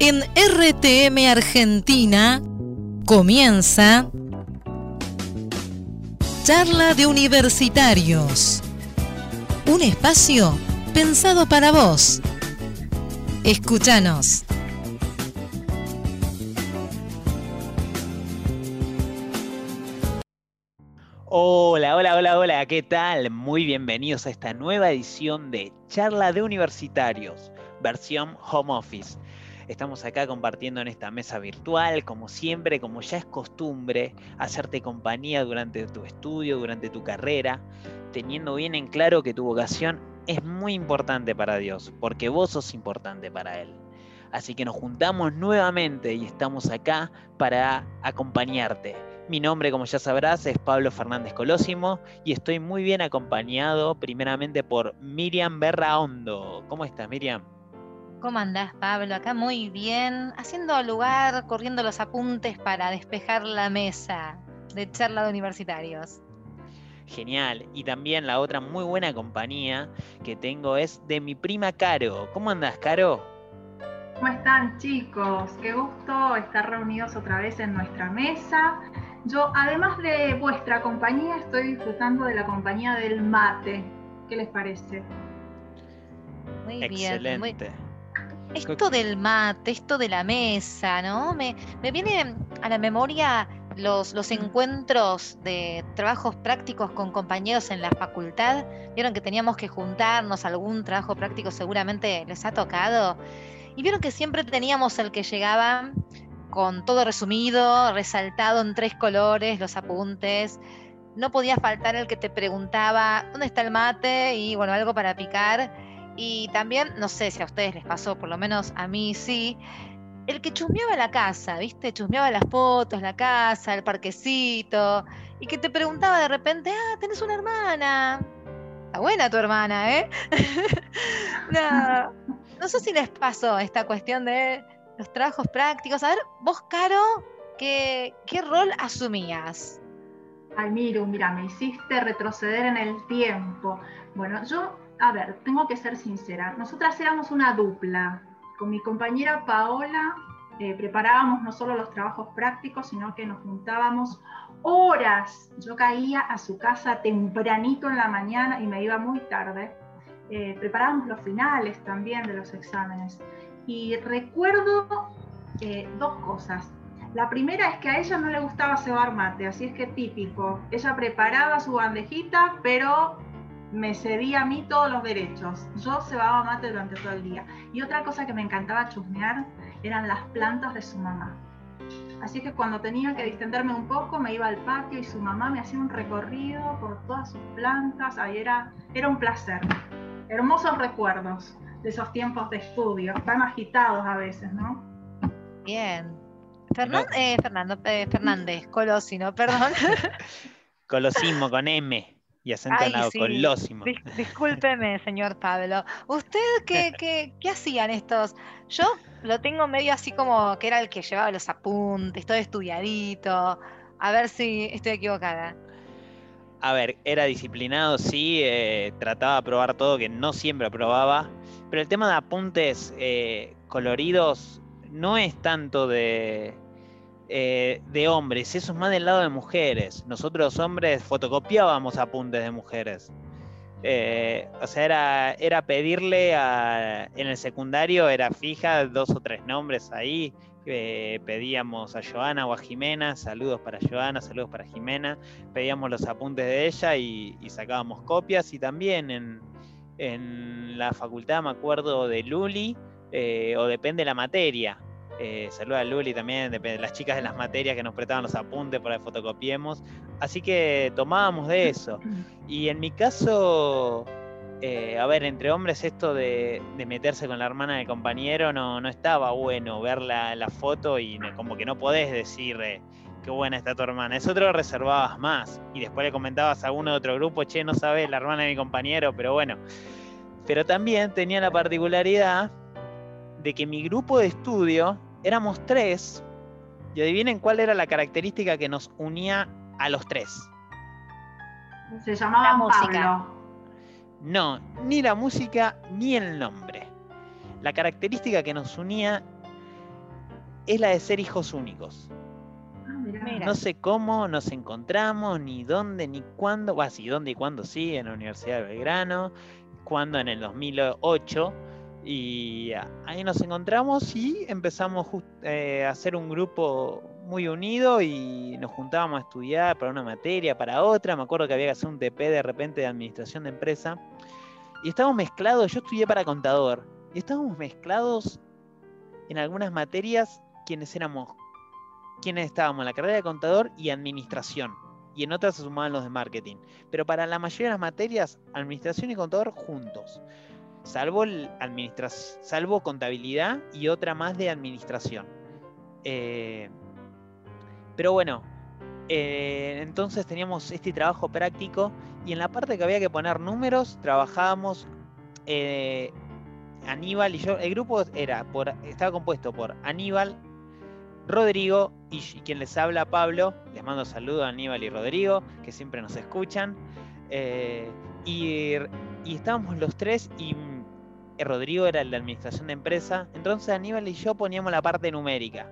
En RTM Argentina comienza Charla de Universitarios. Un espacio pensado para vos. Escúchanos. Hola, hola, hola, hola, ¿qué tal? Muy bienvenidos a esta nueva edición de Charla de Universitarios, versión Home Office. Estamos acá compartiendo en esta mesa virtual, como siempre, como ya es costumbre, hacerte compañía durante tu estudio, durante tu carrera, teniendo bien en claro que tu vocación es muy importante para Dios, porque vos sos importante para Él. Así que nos juntamos nuevamente y estamos acá para acompañarte. Mi nombre, como ya sabrás, es Pablo Fernández Colosimo y estoy muy bien acompañado primeramente por Miriam Berra Hondo. ¿Cómo estás, Miriam? ¿Cómo andás, Pablo? Acá muy bien, haciendo lugar, corriendo los apuntes para despejar la mesa de charla de universitarios. Genial. Y también la otra muy buena compañía que tengo es de mi prima Caro. ¿Cómo andás, Caro? ¿Cómo están, chicos? Qué gusto estar reunidos otra vez en nuestra mesa. Yo, además de vuestra compañía, estoy disfrutando de la compañía del mate. ¿Qué les parece? Muy Excelente. bien. Muy... Esto del mate, esto de la mesa, ¿no? Me, me viene a la memoria los, los, encuentros de trabajos prácticos con compañeros en la facultad. Vieron que teníamos que juntarnos, algún trabajo práctico seguramente les ha tocado. Y vieron que siempre teníamos el que llegaba con todo resumido, resaltado en tres colores, los apuntes. No podía faltar el que te preguntaba, ¿dónde está el mate? Y bueno, algo para picar. Y también, no sé si a ustedes les pasó, por lo menos a mí sí, el que chusmeaba la casa, ¿viste? Chusmeaba las fotos, la casa, el parquecito, y que te preguntaba de repente, ah, tenés una hermana. Está buena tu hermana, ¿eh? no, no sé si les pasó esta cuestión de los trabajos prácticos. A ver, vos, Caro, ¿qué, qué rol asumías? Ay, Miru, mira, me hiciste retroceder en el tiempo. Bueno, yo a ver, tengo que ser sincera, nosotras éramos una dupla. Con mi compañera Paola eh, preparábamos no solo los trabajos prácticos, sino que nos juntábamos horas. Yo caía a su casa tempranito en la mañana y me iba muy tarde. Eh, preparábamos los finales también de los exámenes. Y recuerdo eh, dos cosas. La primera es que a ella no le gustaba cebar mate, así es que típico. Ella preparaba su bandejita, pero me cedía a mí todos los derechos. Yo cebaba mate durante todo el día. Y otra cosa que me encantaba chusmear eran las plantas de su mamá. Así que cuando tenía que distenderme un poco, me iba al patio y su mamá me hacía un recorrido por todas sus plantas. Ahí era, era un placer. Hermosos recuerdos de esos tiempos de estudio, tan agitados a veces, ¿no? Bien. Fernan eh, Fernando eh, Fernández, Colosino, perdón. Colosimo con M y acento Ay, en sí. colosimo. Dis- discúlpeme, señor Pablo. ¿Usted qué, qué, qué hacían estos? Yo lo tengo medio así como que era el que llevaba los apuntes, todo estudiadito. A ver si estoy equivocada. A ver, era disciplinado, sí, eh, trataba de aprobar todo, que no siempre aprobaba, pero el tema de apuntes eh, coloridos no es tanto de, eh, de hombres, eso es más del lado de mujeres. Nosotros hombres fotocopiábamos apuntes de mujeres. Eh, o sea, era, era pedirle a, en el secundario, era fija, dos o tres nombres ahí. eh, pedíamos a Joana o a Jimena, saludos para Joana, saludos para Jimena, pedíamos los apuntes de ella y, sacábamos copias. Y también en, en la facultad, me acuerdo de Luli, o depende de la materia. Eh, saluda a Luli también, depende de las chicas de las materias que nos prestaban los apuntes para que fotocopiemos. Así que tomábamos de eso. Y en mi caso, eh, a ver, entre hombres esto de, de meterse con la hermana del compañero no, no estaba bueno ver la, la foto y no- como que no podés decir eh, qué buena está tu hermana. Eso te lo reservabas más. Y después le comentabas a uno de otro grupo, che, no sabes la hermana de mi compañero, pero bueno. Pero también tenía la particularidad de que mi grupo de estudio éramos tres. Y adivinen cuál era la característica que nos unía a los tres. Se llamaba La música. Pablo. No, ni la música ni el nombre. La característica que nos unía es la de ser hijos únicos. Ah, No sé cómo nos encontramos, ni dónde, ni cuándo. Va, sí, dónde y cuándo sí, en la Universidad de Belgrano. Cuándo en el 2008. Y ahí nos encontramos y empezamos eh, a hacer un grupo muy unido y nos juntábamos a estudiar para una materia, para otra. Me acuerdo que había que hacer un TP de repente de administración de empresa. Y estábamos mezclados, yo estudié para contador, y estábamos mezclados en algunas materias quienes éramos, quienes estábamos en la carrera de contador y administración. Y en otras se sumaban los de marketing. Pero para la mayoría de las materias, administración y contador juntos. Salvo, el salvo contabilidad y otra más de administración. Eh, pero bueno, eh, entonces teníamos este trabajo práctico y en la parte que había que poner números, trabajábamos eh, Aníbal y yo. El grupo era por, estaba compuesto por Aníbal, Rodrigo y, quien les habla, Pablo. Les mando saludos a Aníbal y Rodrigo, que siempre nos escuchan. Y, y, estábamos los tres y Rodrigo era el de administración de empresa. Entonces Aníbal y yo poníamos la parte numérica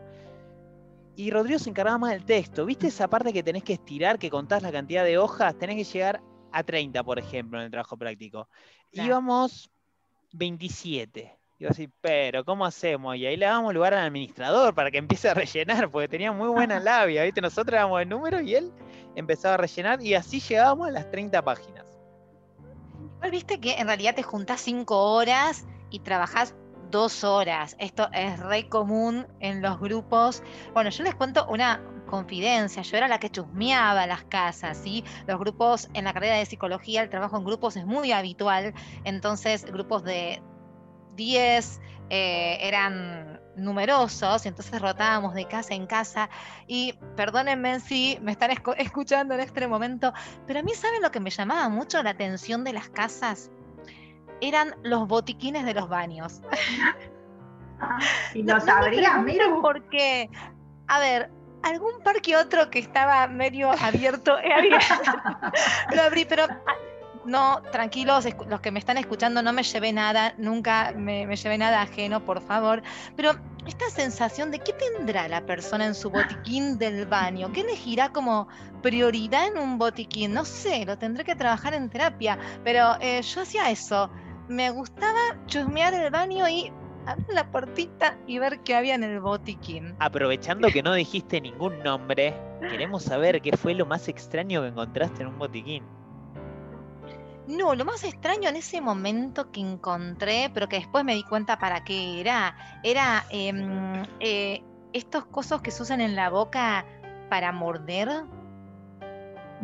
y Rodrigo se encargaba más del texto. ¿Viste esa parte que tenés que estirar, que contás la cantidad de hojas? Tenés que llegar a 30, por ejemplo, en el trabajo práctico. Íbamos 27. Iba así, pero ¿cómo hacemos? Y ahí le damos lugar al administrador para que empiece a rellenar, porque tenía muy buena labia, ¿viste? Nosotros éramos el número y él empezaba a rellenar y así llegábamos a las 30 páginas. Viste que en realidad te juntás 5 horas y trabajás dos horas. Esto es re común en los grupos. Bueno, yo les cuento una confidencia. Yo era la que chusmeaba las casas, ¿sí? Los grupos en la carrera de psicología, el trabajo en grupos es muy habitual. Entonces, grupos de 10 eh, eran numerosos, y entonces rotábamos de casa en casa. Y perdónenme si me están escuchando en este momento, pero a mí, ¿saben lo que me llamaba mucho la atención de las casas? eran los botiquines de los baños. y no, sabría, mira. Porque, a ver, algún par que otro que estaba medio abierto, lo abrí, pero ah, no, tranquilos, los que me están escuchando, no me llevé nada, nunca me, me, llevé nada ajeno, por favor. Pero esta sensación de qué tendrá la persona en su botiquín del baño, qué elegirá como prioridad en un botiquín, no sé, lo tendré que trabajar en terapia, pero eh, yo hacía eso me gustaba chusmear el baño y abrir la puertita y ver qué había en el botiquín. Aprovechando que no dijiste ningún nombre, queremos saber qué fue lo más extraño que encontraste en un botiquín. No, lo más extraño en ese momento que encontré, pero que después me di cuenta para qué era, era em, eh, estos cosos que se usan en la boca para morder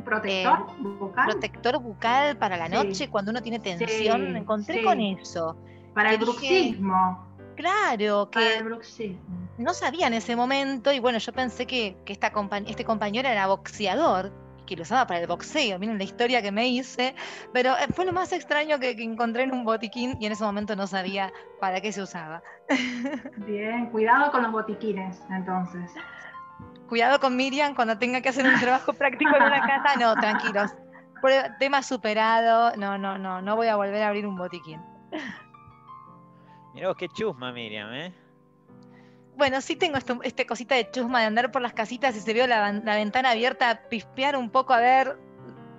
protector eh, bucal. Protector bucal para la noche cuando uno tiene tensión. me encontré con eso. Para el bruxismo. Claro, que el bruxismo. no sabía en ese momento y bueno, yo pensé que, esta este compañero era boxeador que lo usaba para el boxeo, miren la historia que me hice, pero eh, fue lo más extraño que, que, encontré en un botiquín y en ese momento no sabía para qué se usaba. Bien, cuidado con los botiquines entonces cuidado con Miriam cuando tenga que hacer un trabajo práctico en una casa, no, tranquilos. Tema superado, no, no, no, no voy a volver a abrir un botiquín. Mirá vos qué chusma, Miriam, ¿eh? Bueno, sí tengo este cosita de chusma de andar por las casitas y se vio la, ventana abierta, pispear un poco a ver,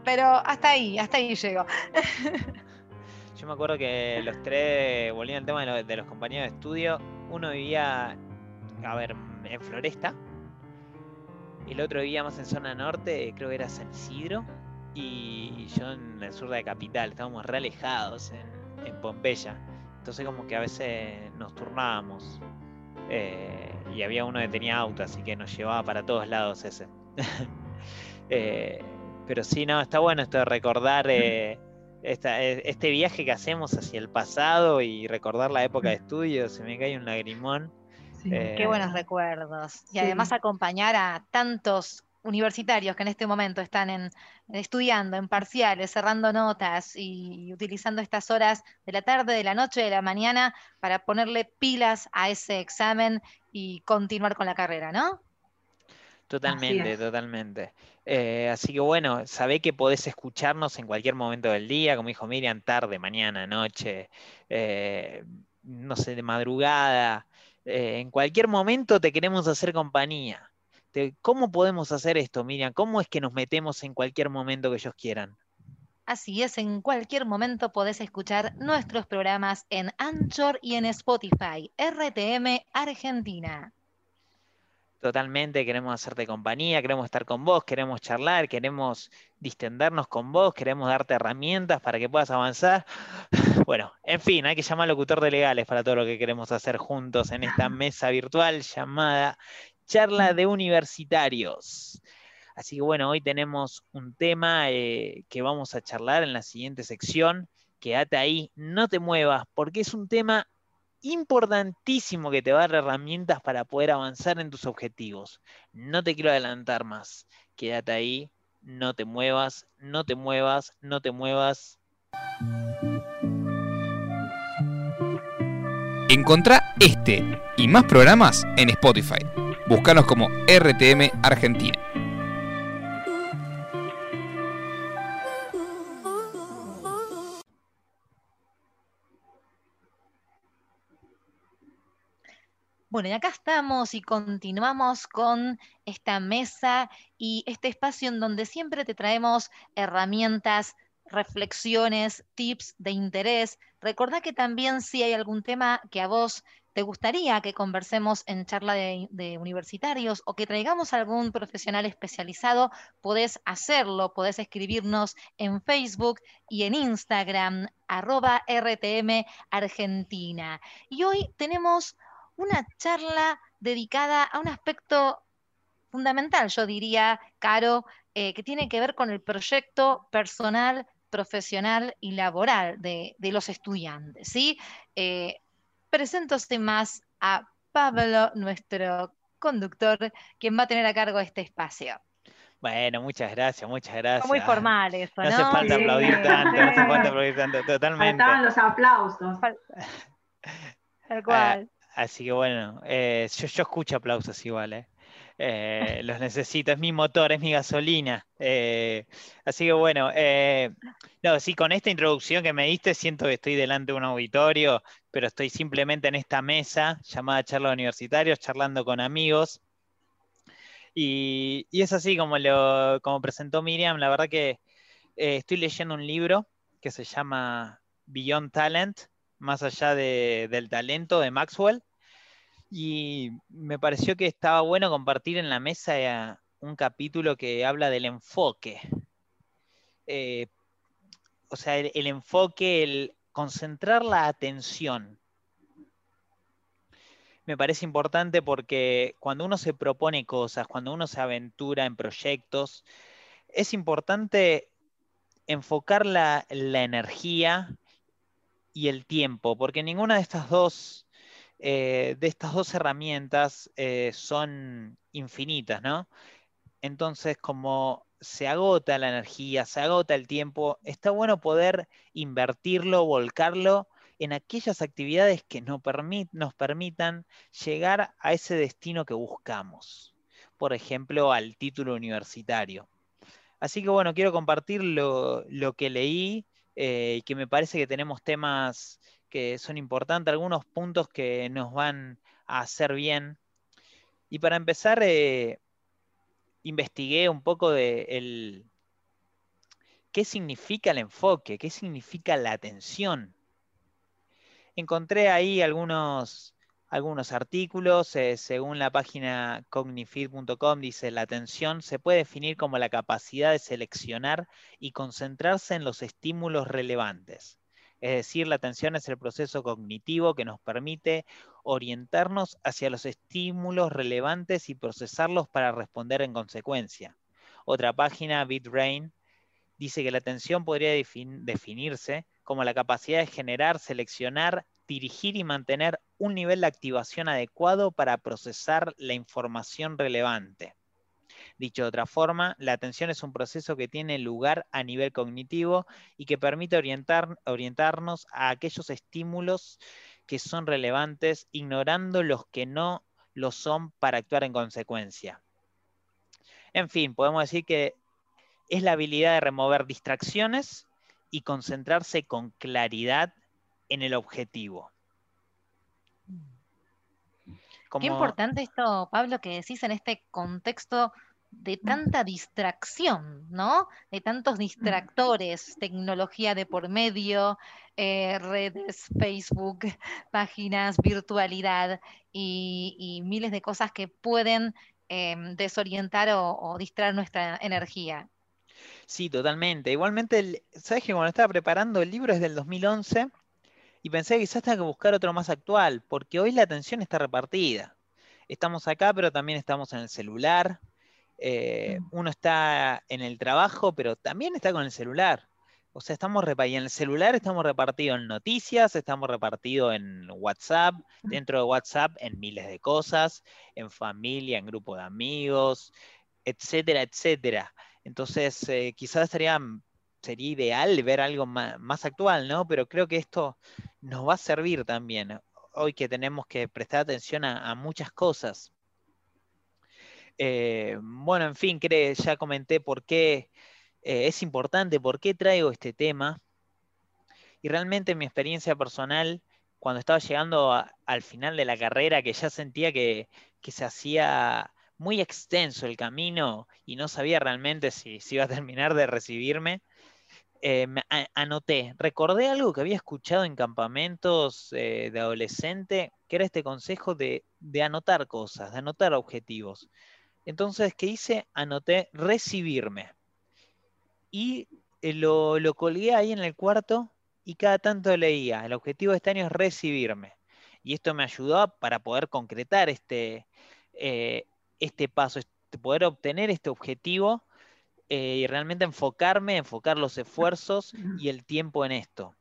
pero hasta ahí, hasta ahí llego. Yo me acuerdo que los tres, volviendo al tema de, de los compañeros de estudio, uno vivía, a ver, en Floresta, el otro vivía más en zona norte, creo que era San Isidro, y yo en el sur de la capital, estábamos re alejados en, Pompeya. Entonces como que a veces nos turnábamos. Eh, y había uno que tenía auto, así que nos llevaba para todos lados ese. Eh, pero sí, no, está bueno esto de recordar eh, este viaje que hacemos hacia el pasado y recordar la época de estudio. Se me cae un lagrimón. Qué buenos recuerdos. Y además acompañar a tantos universitarios que en este momento están en, estudiando en parciales, cerrando notas y utilizando estas horas de la tarde, de la noche, de la mañana para ponerle pilas a ese examen y continuar con la carrera, ¿no? Totalmente, totalmente. Eh, así que bueno, sabé que podés escucharnos en cualquier momento del día, como dijo Miriam, tarde, mañana, noche, eh, no sé, de madrugada. Eh, en cualquier momento te queremos hacer compañía. ¿Cómo podemos hacer esto, Miriam? ¿Cómo es que nos metemos en cualquier momento que ellos quieran? Así es, en cualquier momento podés escuchar nuestros programas en Anchor y en Spotify, RTM Argentina. Totalmente, queremos hacerte compañía, queremos estar con vos, queremos charlar, queremos distendernos con vos, queremos darte herramientas para que puedas avanzar. Bueno, en fin, hay que llamar al locutor de legales para todo lo que queremos hacer juntos en esta mesa virtual llamada Charla de Universitarios. Así que bueno, hoy tenemos un tema eh, que vamos a charlar en la siguiente sección. Quédate ahí, no te muevas, porque es un tema importantísimo que te va a dar herramientas para poder avanzar en tus objetivos. No te quiero adelantar más. Quédate ahí, no te muevas, no te muevas, no te muevas. Encontrá este y más programas en Spotify. Búscanos como RTM Argentina. Bueno, y acá estamos y continuamos con esta mesa y este espacio en donde siempre te traemos herramientas, reflexiones, tips de interés. Recordá que también si hay algún tema que a vos te gustaría que conversemos en charla de, universitarios o que traigamos algún profesional especializado, podés hacerlo, podés escribirnos en Facebook y en Instagram, arroba RTM Argentina. Y hoy tenemos una charla dedicada a un aspecto fundamental, yo diría, Caro, eh, que tiene que ver con el proyecto personal, profesional y laboral de, los estudiantes. ¿sí? Eh, presento sin más a Pablo, nuestro conductor, quien va a tener a cargo este espacio. Bueno, muchas gracias, muchas gracias. muy formal eso, ¿no? No hace falta aplaudir tanto, no hace falta aplaudir tanto, totalmente. Faltaban los aplausos. Tal cual. Así que bueno, eh, yo, escucho aplausos igual, ¿eh? ¿eh? los necesito, es mi motor, es mi gasolina. Eh, así que bueno, no, sí, con esta introducción que me diste, siento que estoy delante de un auditorio, pero estoy simplemente en esta mesa llamada Charla Universitarios, charlando con amigos. Y, es así como lo como presentó Miriam, la verdad que estoy leyendo un libro que se llama Beyond Talent, más allá del talento de Maxwell. Y me pareció que estaba bueno compartir en la mesa un capítulo que habla del enfoque. Eh, o sea, el, enfoque, el concentrar la atención. Me parece importante porque cuando uno se propone cosas, cuando uno se aventura en proyectos, es importante enfocar la, energía y el tiempo, porque ninguna de estas dos, eh, de estas dos herramientas eh, son infinitas, ¿no? Entonces, como se agota la energía, se agota el tiempo, está bueno poder invertirlo, volcarlo en aquellas actividades que nos, nos permitan llegar a ese destino que buscamos. Por ejemplo, al título universitario. Así que bueno, quiero compartir lo, lo que leí eh, y que me parece que tenemos temas que son importantes, algunos puntos que nos van a hacer bien. Y para empezar, eh, investigué un poco de el, qué significa el enfoque, qué significa la atención. Encontré ahí algunos, algunos artículos, eh, según la página cognifeed.com, dice, la atención se puede definir como la capacidad de seleccionar y concentrarse en los estímulos relevantes. Es decir, la atención es el proceso cognitivo que nos permite orientarnos hacia los estímulos relevantes y procesarlos para responder en consecuencia. Otra página, BitRain, dice que la atención podría definirse como la capacidad de generar, seleccionar, dirigir y mantener un nivel de activación adecuado para procesar la información relevante. Dicho de otra forma, la atención es un proceso que tiene lugar a nivel cognitivo y que permite orientarnos a aquellos estímulos que son relevantes, ignorando los que no lo son para actuar en consecuencia. En fin, podemos decir que es la habilidad de remover distracciones y concentrarse con claridad en el objetivo. Qué importante esto, Pablo, que decís en este contexto de tanta distracción, ¿no? De tantos distractores, tecnología de por medio, eh, redes, Facebook, páginas, virtualidad y, miles de cosas que pueden em, desorientar o, distraer nuestra energía. Sí, totalmente. Igualmente, ¿sabes que cuando estaba preparando el libro es del 2011 y pensé que quizás tenga que buscar otro más actual, porque hoy la atención está repartida. Estamos acá, pero también estamos en el celular, eh, uno está en el trabajo, pero también está con el celular. O sea, estamos repartidos. En el celular estamos repartidos en noticias, estamos repartidos en WhatsApp, dentro de WhatsApp en miles de cosas, en familia, en grupo de amigos, etcétera, etcétera. Entonces, eh, quizás sería, sería ideal ver algo más, actual, ¿no? Pero creo que esto nos va a servir también. Hoy que tenemos que prestar atención a muchas cosas. Eh, bueno, en fin, ya comenté por qué eh, es importante, por qué traigo este tema. Y realmente mi experiencia personal, cuando estaba llegando al final de la carrera, que ya sentía que, se hacía muy extenso el camino y no sabía realmente si, iba a terminar de recibirme, eh, anoté, recordé algo que había escuchado en campamentos de adolescente, que era este consejo de anotar cosas, de anotar objetivos. Entonces, ¿qué hice? Anoté recibirme. Y eh, lo, lo colgué ahí en el cuarto y cada tanto leía. El objetivo de este año es recibirme. Y esto me ayudó para poder concretar este, eh, este paso, este, poder obtener este objetivo eh, y realmente enfocarme, enfocar los esfuerzos y el tiempo en esto.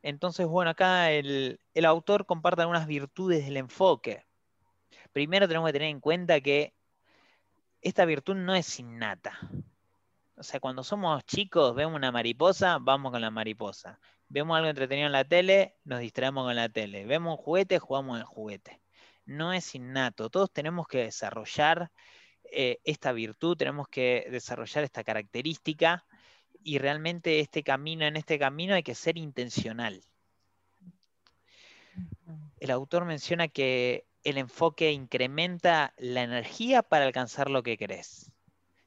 Entonces, bueno, acá el, el autor comparte algunas virtudes del enfoque primero tenemos que tener en cuenta que esta virtud no es innata. O sea, cuando somos chicos, vemos una mariposa, vamos con la mariposa. Vemos algo entretenido en la tele, nos distraemos con la tele. Vemos un juguete, jugamos el juguete. No es innato. Todos tenemos que desarrollar eh, esta virtud, tenemos que desarrollar esta característica y realmente este camino, en este camino hay que ser intencional. El autor menciona que el enfoque incrementa la energía para alcanzar lo que querés.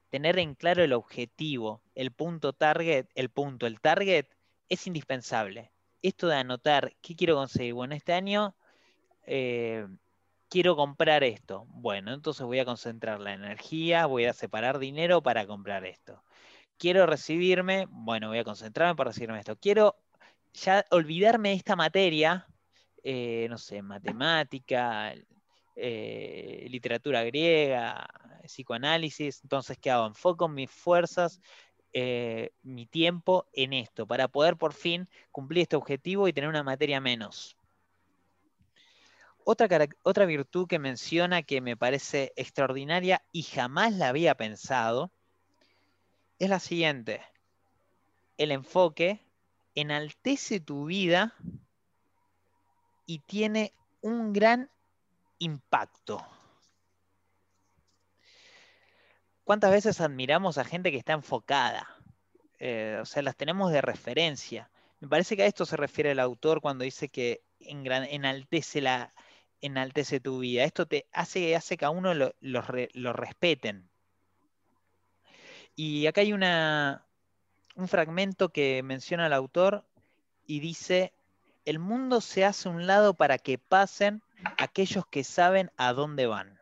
Tener en claro el objetivo, el punto target, el punto, el target, es indispensable. Esto de anotar, ¿qué quiero conseguir? Bueno, este año eh, quiero comprar esto. Bueno, entonces voy a concentrar la energía, voy a separar dinero para comprar esto. Quiero recibirme, bueno, voy a concentrarme para recibirme esto. Quiero ya olvidarme de esta materia, eh, no sé, matemática, eh, literatura griega, psicoanálisis. Entonces, ¿qué hago? Enfoco mis fuerzas, eh, mi tiempo en esto, para poder por fin cumplir este objetivo y tener una materia menos. Otra, otra virtud que menciona que me parece extraordinaria y jamás la había pensado es la siguiente. El enfoque enaltece tu vida y tiene un gran impacto. ¿Cuántas veces admiramos a gente que está enfocada? Eh, o sea, las tenemos de referencia. Me parece que a esto se refiere el autor cuando dice que enaltece, tu vida. Esto te hace, hace que a uno lo, lo respeten. Y acá hay una, un fragmento que menciona el autor y dice, el mundo se hace un lado para que pasen aquellos que saben a dónde van.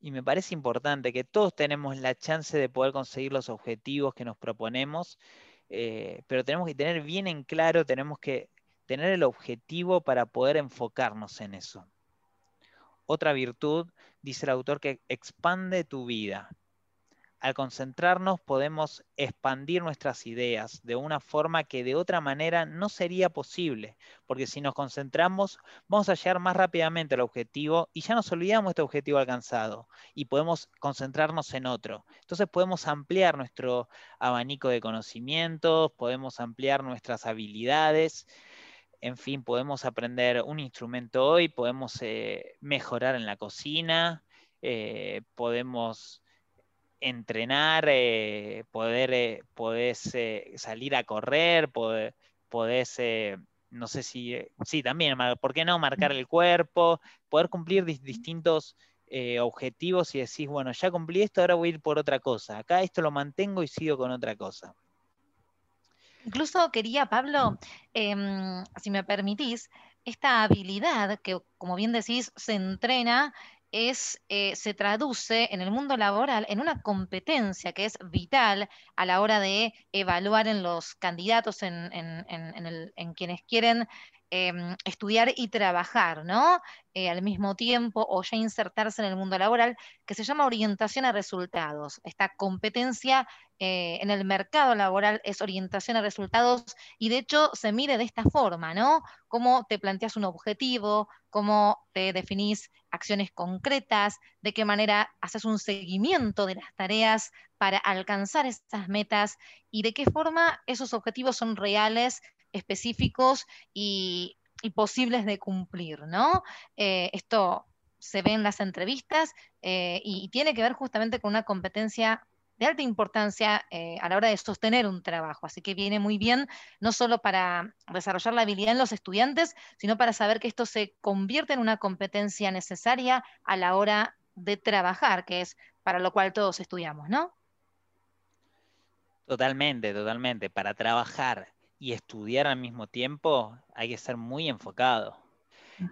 Y me parece importante que todos tenemos la chance de poder conseguir los objetivos que nos proponemos, eh, pero tenemos que tener bien en claro, tenemos que tener el objetivo para poder enfocarnos en eso. Otra virtud, dice el autor, que expande tu vida al concentrarnos podemos expandir nuestras ideas de una forma que de otra manera no sería posible, porque si nos concentramos vamos a llegar más rápidamente al objetivo y ya nos olvidamos este objetivo alcanzado y podemos concentrarnos en otro. Entonces podemos ampliar nuestro abanico de conocimientos, podemos ampliar nuestras habilidades. En fin, podemos aprender un instrumento hoy, podemos eh, mejorar en la cocina, eh, podemos entrenar, eh, poder, eh, podés eh, salir a correr, poder, podés no sé si, eh, sí, también, ¿por qué no marcar el cuerpo? Poder cumplir distintos eh, objetivos y decís, bueno, ya cumplí esto, ahora voy a ir por otra cosa. Acá esto lo mantengo y sigo con otra cosa. Incluso quería, Pablo, em, si me permitís, esta habilidad que, como bien decís, se entrena es, eh, se traduce en el mundo laboral en una competencia que es vital a la hora de evaluar en los candidatos, en, en quienes quieren Em, estudiar y trabajar, ¿no? Eh, al mismo tiempo o ya insertarse en el mundo laboral, que se llama orientación a resultados. Esta competencia eh, en el mercado laboral es orientación a resultados y de hecho se mide de esta forma, ¿no? Cómo te planteas un objetivo, cómo te definís acciones concretas, de qué manera haces un seguimiento de las tareas para alcanzar estas metas y de qué forma esos objetivos son reales específicos y, posibles de cumplir, ¿no? Eh, esto se ve en las entrevistas eh, y, tiene que ver justamente con una competencia de alta importancia eh, a la hora de sostener un trabajo. Así que viene muy bien, no solo para desarrollar la habilidad en los estudiantes, sino para saber que esto se convierte en una competencia necesaria a la hora de trabajar, que es para lo cual todos estudiamos, ¿no? Totalmente, totalmente. Para trabajar y estudiar al mismo tiempo, hay que ser muy enfocado.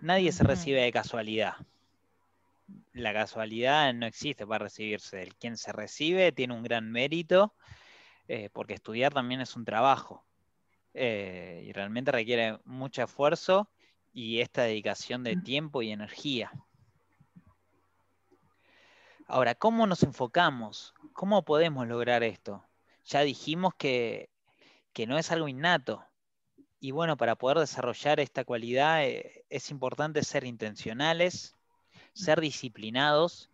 Nadie se recibe de casualidad. La casualidad no existe para recibirse. El quien se recibe tiene un gran mérito, eh, porque estudiar también es un trabajo. Eh, y realmente requiere mucho esfuerzo y esta dedicación de tiempo y energía. Ahora, ¿cómo nos enfocamos? ¿Cómo podemos lograr esto? Ya dijimos que que no es algo innato. Y bueno, para poder desarrollar esta cualidad eh, es importante ser intencionales, ser disciplinados,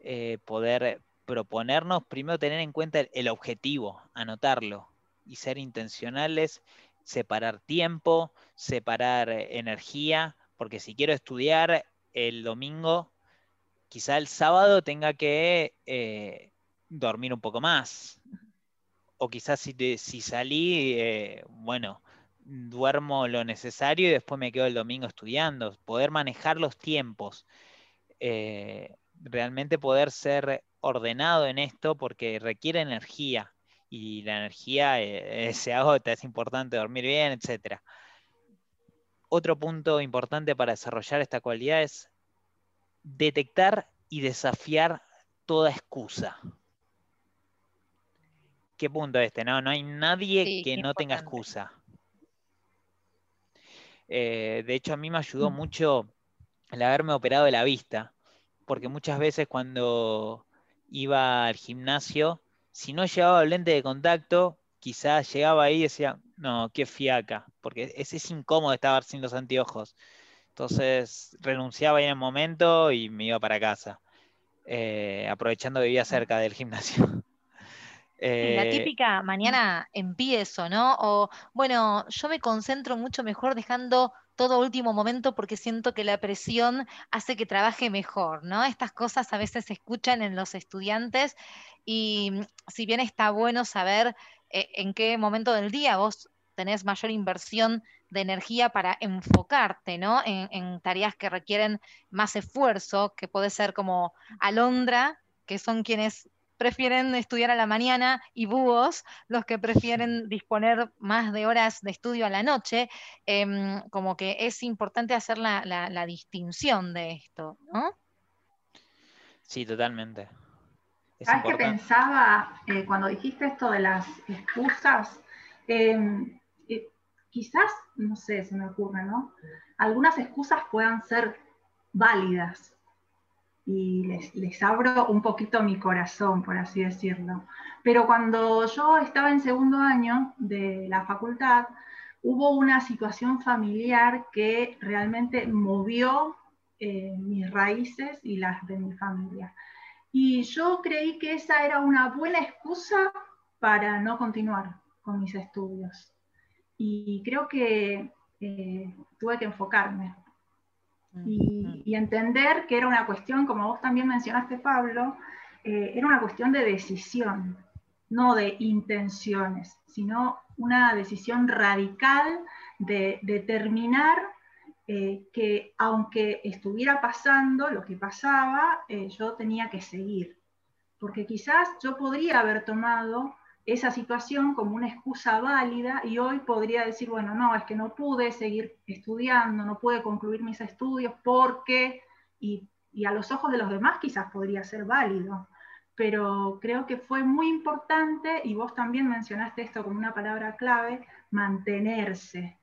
eh, poder proponernos, primero tener en cuenta el, objetivo, anotarlo y ser intencionales, separar tiempo, separar eh, energía, porque si quiero estudiar el domingo, quizá el sábado tenga que dormir un poco más, o quizás si, salí, eh, bueno, duermo lo necesario y después me quedo el domingo estudiando. Poder manejar los tiempos, eh, realmente poder ser ordenado en esto porque requiere energía y la energía eh, se agota, es importante dormir bien, etc. Otro punto importante para desarrollar esta cualidad es detectar y desafiar toda excusa qué punto este, ¿no? No hay nadie que no tenga excusa. Eh, de hecho, a mí me ayudó mm. mucho el haberme operado de la vista, porque muchas veces cuando iba al gimnasio, si no llevaba el lente de contacto, quizás llegaba ahí y decía, no, qué fiaca, porque es, es incómodo estar sin los anteojos. Entonces renunciaba ahí en el momento y me iba para casa, eh, aprovechando que vivía cerca del gimnasio. la eh, típica mañana empiezo, ¿no? O bueno, yo me concentro mucho mejor dejando todo último momento porque siento que la presión hace que trabaje mejor, ¿no? Estas cosas a veces se escuchan en los estudiantes y mm, si bien está bueno saber eh, en qué momento del día vos tenés mayor inversión de energía para enfocarte, ¿no? En, en tareas que requieren más esfuerzo, que puede ser como alondra, que son quienes prefieren estudiar a la mañana y búhos los que prefieren disponer más de horas de estudio a la noche, em, como que es importante hacer la, distinción de esto, ¿no? Sí, totalmente. ¿Sabes qué pensaba eh, cuando dijiste esto de las excusas? Em, eh, quizás, no sé, se me ocurre, ¿no? Algunas excusas puedan ser válidas, y les, abro un poquito mi corazón, por así decirlo. Pero cuando yo estaba en segundo año de la facultad, hubo una situación familiar que realmente movió eh, mis raíces y las de mi familia. Y yo creí que esa era una buena excusa para no continuar con mis estudios. Y creo que eh, tuve que enfocarme y, entender que era una cuestión, como vos también mencionaste, Pablo, eh, era una cuestión de decisión, no de intenciones, sino una decisión radical de determinar eh, que aunque estuviera pasando lo que pasaba, eh, yo tenía que seguir. Porque quizás yo podría haber tomado esa situación como una excusa válida y hoy podría decir, bueno, no, es que no pude seguir estudiando, no pude concluir mis estudios porque, y, y a los ojos de los demás quizás podría ser válido, pero creo que fue muy importante, y vos también mencionaste esto como una palabra clave, mantenerse,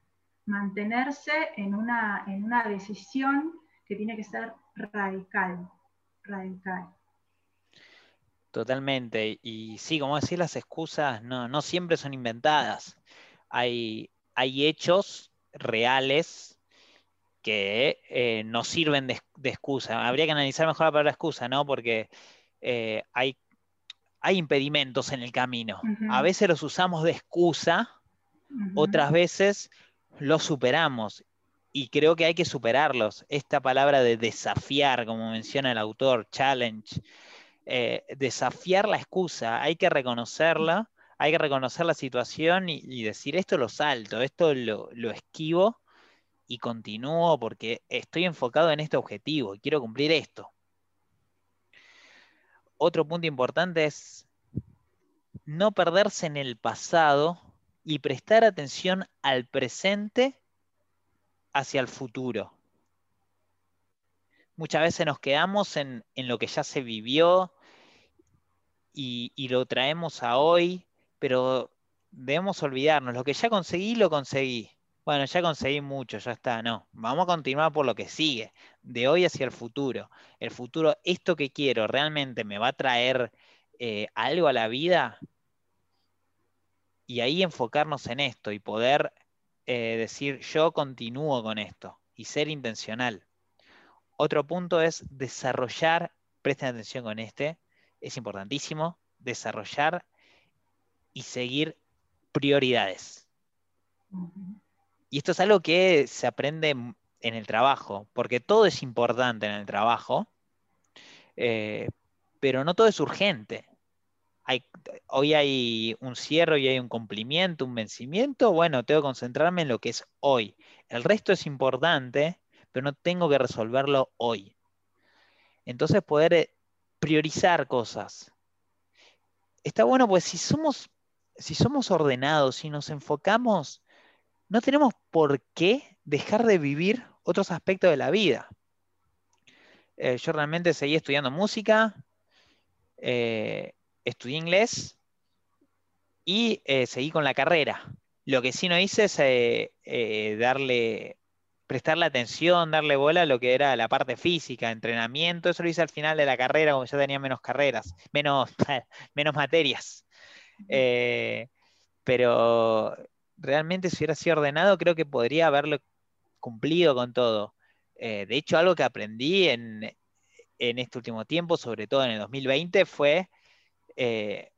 mantenerse en una, en una decisión que tiene que ser radical, radical. Totalmente. Y sí, como decir, las excusas no, siempre son inventadas. Hay, hay hechos reales que eh, nos sirven de, excusa. Habría que analizar mejor la palabra excusa, ¿no? Porque eh, hay, hay impedimentos en el camino. A veces los usamos de excusa, otras veces los superamos. Y creo que hay que superarlos. Esta palabra de desafiar, como menciona el autor, challenge, eh, desafiar la excusa, hay que reconocerla, hay que reconocer la situación y, decir esto lo salto, esto lo, lo, esquivo y continúo porque estoy enfocado en este objetivo y quiero cumplir esto. Otro punto importante es no perderse en el pasado y prestar atención al presente hacia el futuro muchas veces nos quedamos en, lo que ya se vivió y, lo traemos a hoy, pero debemos olvidarnos, lo que ya conseguí, lo conseguí. Bueno, ya conseguí mucho, ya está, no. Vamos a continuar por lo que sigue, de hoy hacia el futuro. El futuro, esto que quiero, realmente me va a traer eh, algo a la vida. Y ahí enfocarnos en esto y poder eh, decir, yo continúo con esto y ser intencional. Otro punto es desarrollar, presten atención con este, es importantísimo, desarrollar y seguir prioridades. Y esto es algo que se aprende en el trabajo, porque todo es importante en el trabajo, eh, pero no todo es urgente. hoy hay un cierre, hoy hay un cumplimiento, un vencimiento, bueno, tengo que concentrarme en lo que es hoy. El resto es importante, pero no tengo que resolverlo hoy. Entonces poder eh, priorizar cosas. Está bueno, pues si somos, si somos ordenados, si nos enfocamos, no tenemos por qué dejar de vivir otros aspectos de la vida. Eh, yo realmente seguí estudiando música, eh, estudié inglés y seguí con la carrera. Lo que sí no hice es darle prestarle atención, darle bola a lo que era la parte física, entrenamiento, eso lo hice al final de la carrera, como ya tenía menos carreras, menos, menos materias. Eh, pero realmente si hubiera sido ordenado, creo que podría haberlo cumplido con todo. Eh, de hecho, algo que aprendí en, este último tiempo, sobre todo en el 2020, fue eh,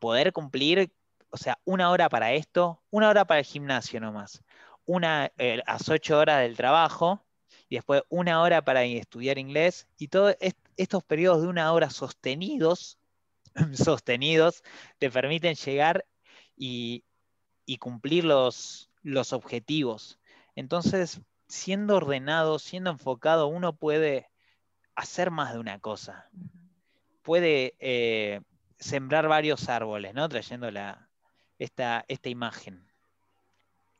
poder cumplir, o sea, una hora para esto, una hora para el gimnasio nomás, una, a eh, las ocho horas del trabajo y después una hora para estudiar inglés y todos estos periodos de una hora sostenidos, sostenidos, te permiten llegar y, cumplir los, los objetivos. Entonces, siendo ordenado, siendo enfocado, uno puede hacer más de una cosa. Puede eh, sembrar varios árboles, ¿no? Trayendo esta, esta imagen.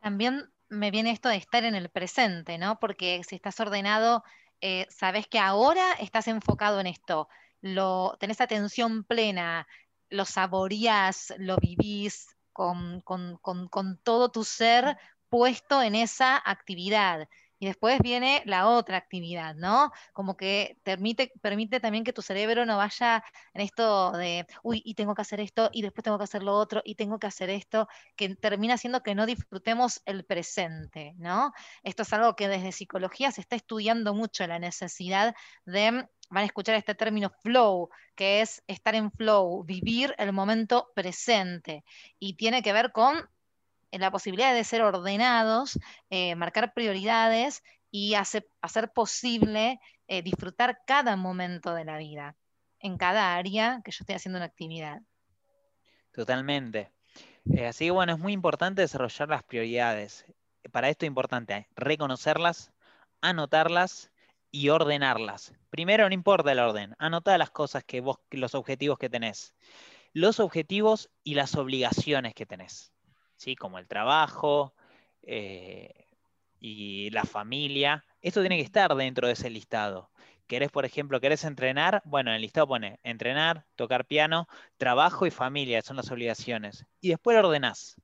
También me viene esto de estar en el presente, ¿no? Porque si estás ordenado, eh, sabes que ahora estás enfocado en esto, lo, tenés atención plena, lo saboreás, lo vivís con, con todo tu ser puesto en esa actividad. Y después viene la otra actividad, ¿no? Como que permite, permite también que tu cerebro no vaya en esto de, uy, y tengo que hacer esto, y después tengo que hacer lo otro, y tengo que hacer esto, que termina siendo que no disfrutemos el presente, ¿no? Esto es algo que desde psicología se está estudiando mucho, la necesidad de van a escuchar este término flow, que es estar en flow, vivir el momento presente. Y tiene que ver con la posibilidad de ser ordenados, eh, marcar prioridades y hacer, posible eh, disfrutar cada momento de la vida, en cada área que yo esté haciendo una actividad. Totalmente. Eh, así que bueno, es muy importante desarrollar las prioridades. Para esto es importante reconocerlas, anotarlas y ordenarlas. Primero, no importa el orden, anota las cosas que vos, los objetivos que tenés. Los objetivos y las obligaciones que tenés, ¿sí? Como el trabajo eh, y la familia. Esto tiene que estar dentro de ese listado. ¿Querés, por ejemplo, querés entrenar? Bueno, en el listado pone entrenar, tocar piano, trabajo y familia, son las obligaciones. Y después lo ordenás.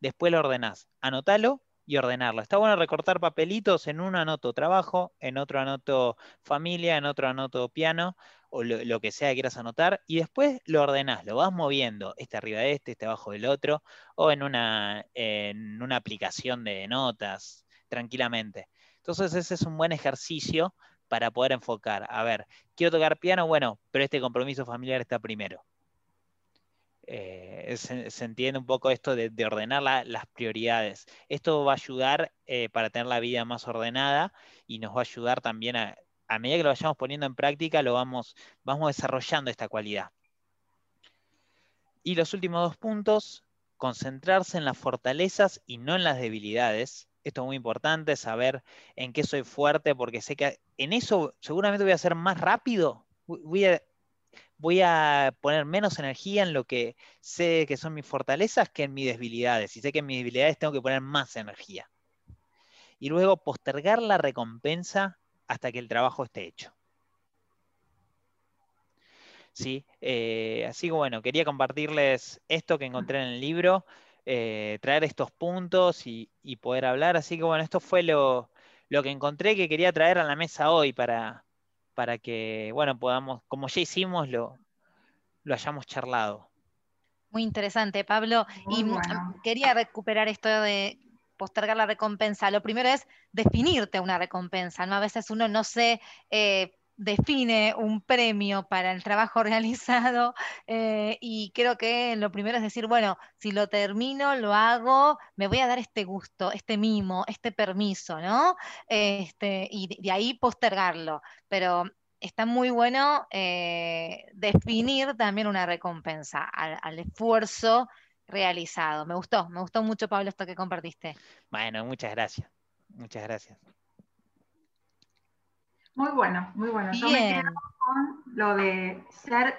Después lo ordenás. Anotalo y ordenarlo. Está bueno recortar papelitos, en uno anoto trabajo, en otro anoto familia, en otro anoto piano, o lo, que sea que quieras anotar, y después lo ordenás, lo vas moviendo, este arriba de este, este abajo del otro, o en una, en una aplicación de notas, tranquilamente. Entonces ese es un buen ejercicio para poder enfocar. A ver, quiero tocar piano, bueno, pero este compromiso familiar está primero. Eh, se, entiende un poco esto de, ordenar las prioridades. Esto va a ayudar eh, para tener la vida más ordenada y nos va a ayudar también a, a medida que lo vayamos poniendo en práctica, lo vamos, vamos desarrollando esta cualidad. Y los últimos dos puntos, concentrarse en las fortalezas y no en las debilidades. Esto es muy importante, saber en qué soy fuerte, porque sé que en eso seguramente voy a ser más rápido, voy a voy a poner menos energía en lo que sé que son mis fortalezas que en mis debilidades. Y sé que en mis debilidades tengo que poner más energía. Y luego postergar la recompensa hasta que el trabajo esté hecho. ¿Sí? Eh, así que bueno, quería compartirles esto que encontré en el libro, eh, traer estos puntos y, poder hablar. Así que bueno, esto fue lo, lo que encontré que quería traer a la mesa hoy para, para que, bueno, podamos, como ya hicimos, lo, lo hayamos charlado. Muy interesante, Pablo. y quería recuperar esto de postergar la recompensa. Lo primero es definirte una recompensa, ¿no? A veces uno no se eh, define un premio para el trabajo realizado eh, y creo que lo primero es decir, bueno, si lo termino, lo hago, me voy a dar este gusto, este mimo, este permiso, ¿no? Este, y de ahí postergarlo. Pero está muy bueno eh, definir también una recompensa al, esfuerzo realizado. Me gustó, me gustó mucho, Pablo, esto que compartiste. Bueno, muchas gracias. Muchas gracias. Muy bueno, muy bueno. Yo me quedo con lo de ser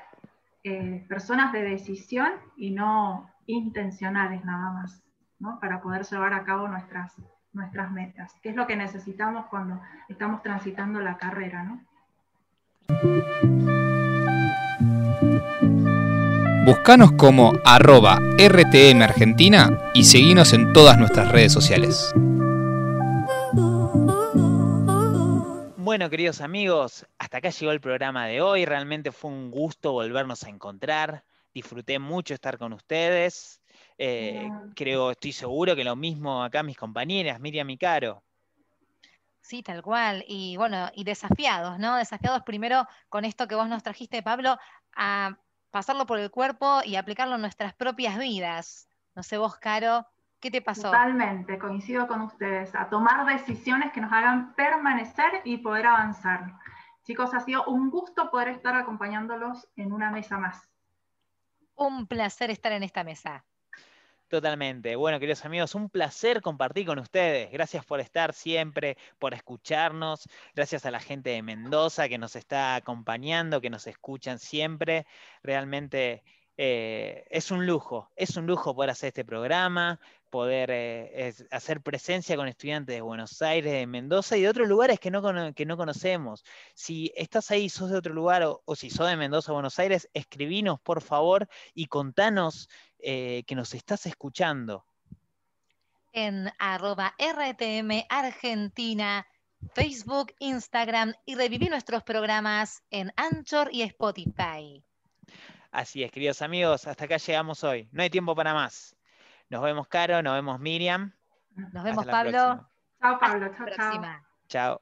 eh, personas de decisión y no intencionales nada más, ¿no? Para poder llevar a cabo nuestras, nuestras metas, que es lo que necesitamos cuando estamos transitando la carrera, ¿no? Buscanos como arroba RTM Argentina y seguinos en todas nuestras redes sociales. Bueno, queridos amigos, hasta acá llegó el programa de hoy. Realmente fue un gusto volvernos a encontrar. Disfruté mucho estar con ustedes. Eh, creo, estoy seguro que lo mismo acá mis compañeras, Miriam y Caro. Sí, tal cual. Y bueno, y desafiados, ¿no? Desafiados primero con esto que vos nos trajiste, Pablo, a pasarlo por el cuerpo y aplicarlo en nuestras propias vidas. No sé vos, Caro, ¿qué te pasó? Totalmente, coincido con ustedes, a tomar decisiones que nos hagan permanecer y poder avanzar. Chicos, ha sido un gusto poder estar acompañándolos en una mesa más. Un placer estar en esta mesa. Totalmente. Bueno, queridos amigos, un placer compartir con ustedes. Gracias por estar siempre, por escucharnos. Gracias a la gente de Mendoza que nos está acompañando, que nos escuchan siempre. Realmente eh, es un lujo, es un lujo poder hacer este programa, poder eh, hacer presencia con estudiantes de Buenos Aires, de Mendoza y de otros lugares que no, que no conocemos. Si estás ahí, sos de otro lugar o, o si sos de Mendoza Buenos Aires, escribinos por favor y contanos eh, que nos estás escuchando. En arroba RTM Argentina, Facebook, Instagram y reviví nuestros programas en Anchor y Spotify. Así es, queridos amigos, hasta acá llegamos hoy. No hay tiempo para más. Nos vemos, Caro, nos vemos, Miriam. Nos vemos, Pablo. Chao, Pablo. Chao, chao. Chao.